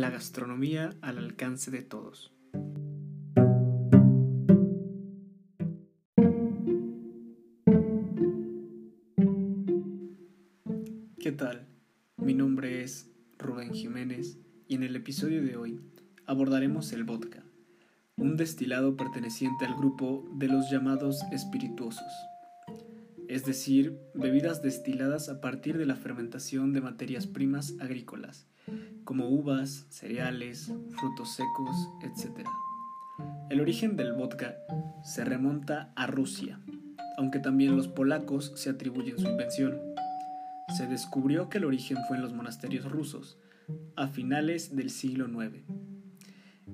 la gastronomía al alcance de todos. ¿Qué tal? Mi nombre es Rubén Jiménez y en el episodio de hoy abordaremos el vodka, un destilado perteneciente al grupo de los llamados espirituosos es decir, bebidas destiladas a partir de la fermentación de materias primas agrícolas, como uvas, cereales, frutos secos, etc. El origen del vodka se remonta a Rusia, aunque también los polacos se atribuyen su invención. Se descubrió que el origen fue en los monasterios rusos, a finales del siglo IX.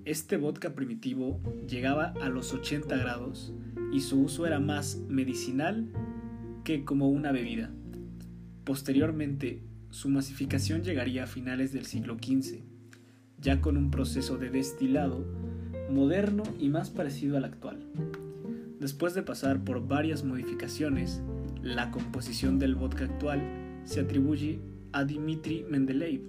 Este vodka primitivo llegaba a los 80 grados y su uso era más medicinal que como una bebida. Posteriormente, su masificación llegaría a finales del siglo XV, ya con un proceso de destilado moderno y más parecido al actual. Después de pasar por varias modificaciones, la composición del vodka actual se atribuye a Dmitry Mendeleev,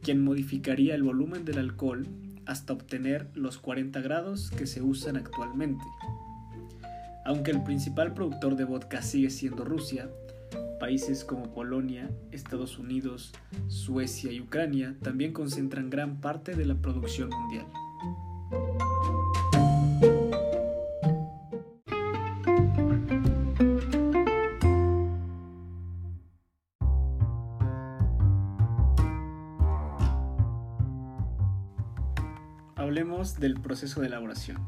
quien modificaría el volumen del alcohol hasta obtener los 40 grados que se usan actualmente. Aunque el principal productor de vodka sigue siendo Rusia, países como Polonia, Estados Unidos, Suecia y Ucrania también concentran gran parte de la producción mundial. Hablemos del proceso de elaboración.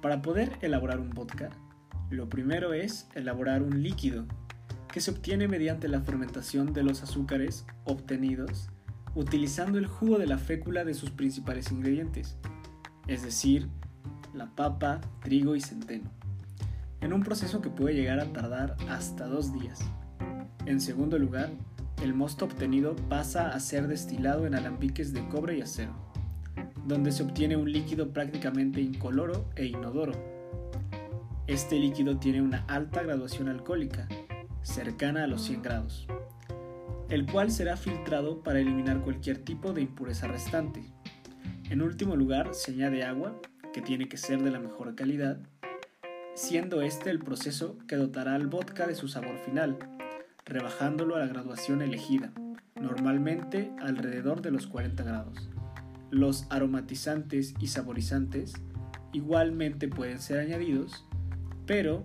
Para poder elaborar un vodka, lo primero es elaborar un líquido que se obtiene mediante la fermentación de los azúcares obtenidos utilizando el jugo de la fécula de sus principales ingredientes, es decir, la papa, trigo y centeno, en un proceso que puede llegar a tardar hasta dos días. En segundo lugar, el mosto obtenido pasa a ser destilado en alambiques de cobre y acero donde se obtiene un líquido prácticamente incoloro e inodoro. Este líquido tiene una alta graduación alcohólica, cercana a los 100 grados, el cual será filtrado para eliminar cualquier tipo de impureza restante. En último lugar, se añade agua, que tiene que ser de la mejor calidad, siendo este el proceso que dotará al vodka de su sabor final, rebajándolo a la graduación elegida, normalmente alrededor de los 40 grados. Los aromatizantes y saborizantes igualmente pueden ser añadidos, pero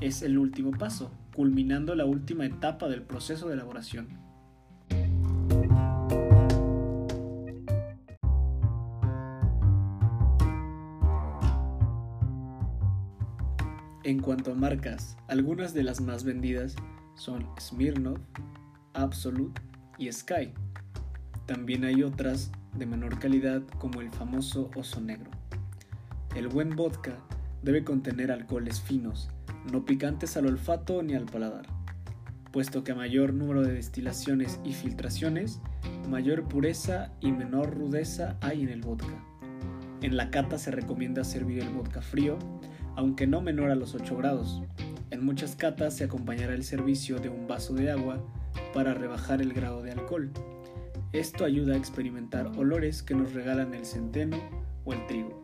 es el último paso, culminando la última etapa del proceso de elaboración. En cuanto a marcas, algunas de las más vendidas son Smirnoff, Absolute y Sky. También hay otras de menor calidad como el famoso oso negro. El buen vodka debe contener alcoholes finos, no picantes al olfato ni al paladar, puesto que a mayor número de destilaciones y filtraciones, mayor pureza y menor rudeza hay en el vodka. En la cata se recomienda servir el vodka frío, aunque no menor a los 8 grados. En muchas catas se acompañará el servicio de un vaso de agua para rebajar el grado de alcohol. Esto ayuda a experimentar olores que nos regalan el centeno o el trigo.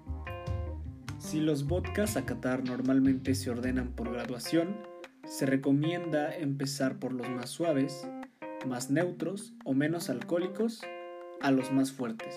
Si los vodkas a catar normalmente se ordenan por graduación, se recomienda empezar por los más suaves, más neutros o menos alcohólicos a los más fuertes.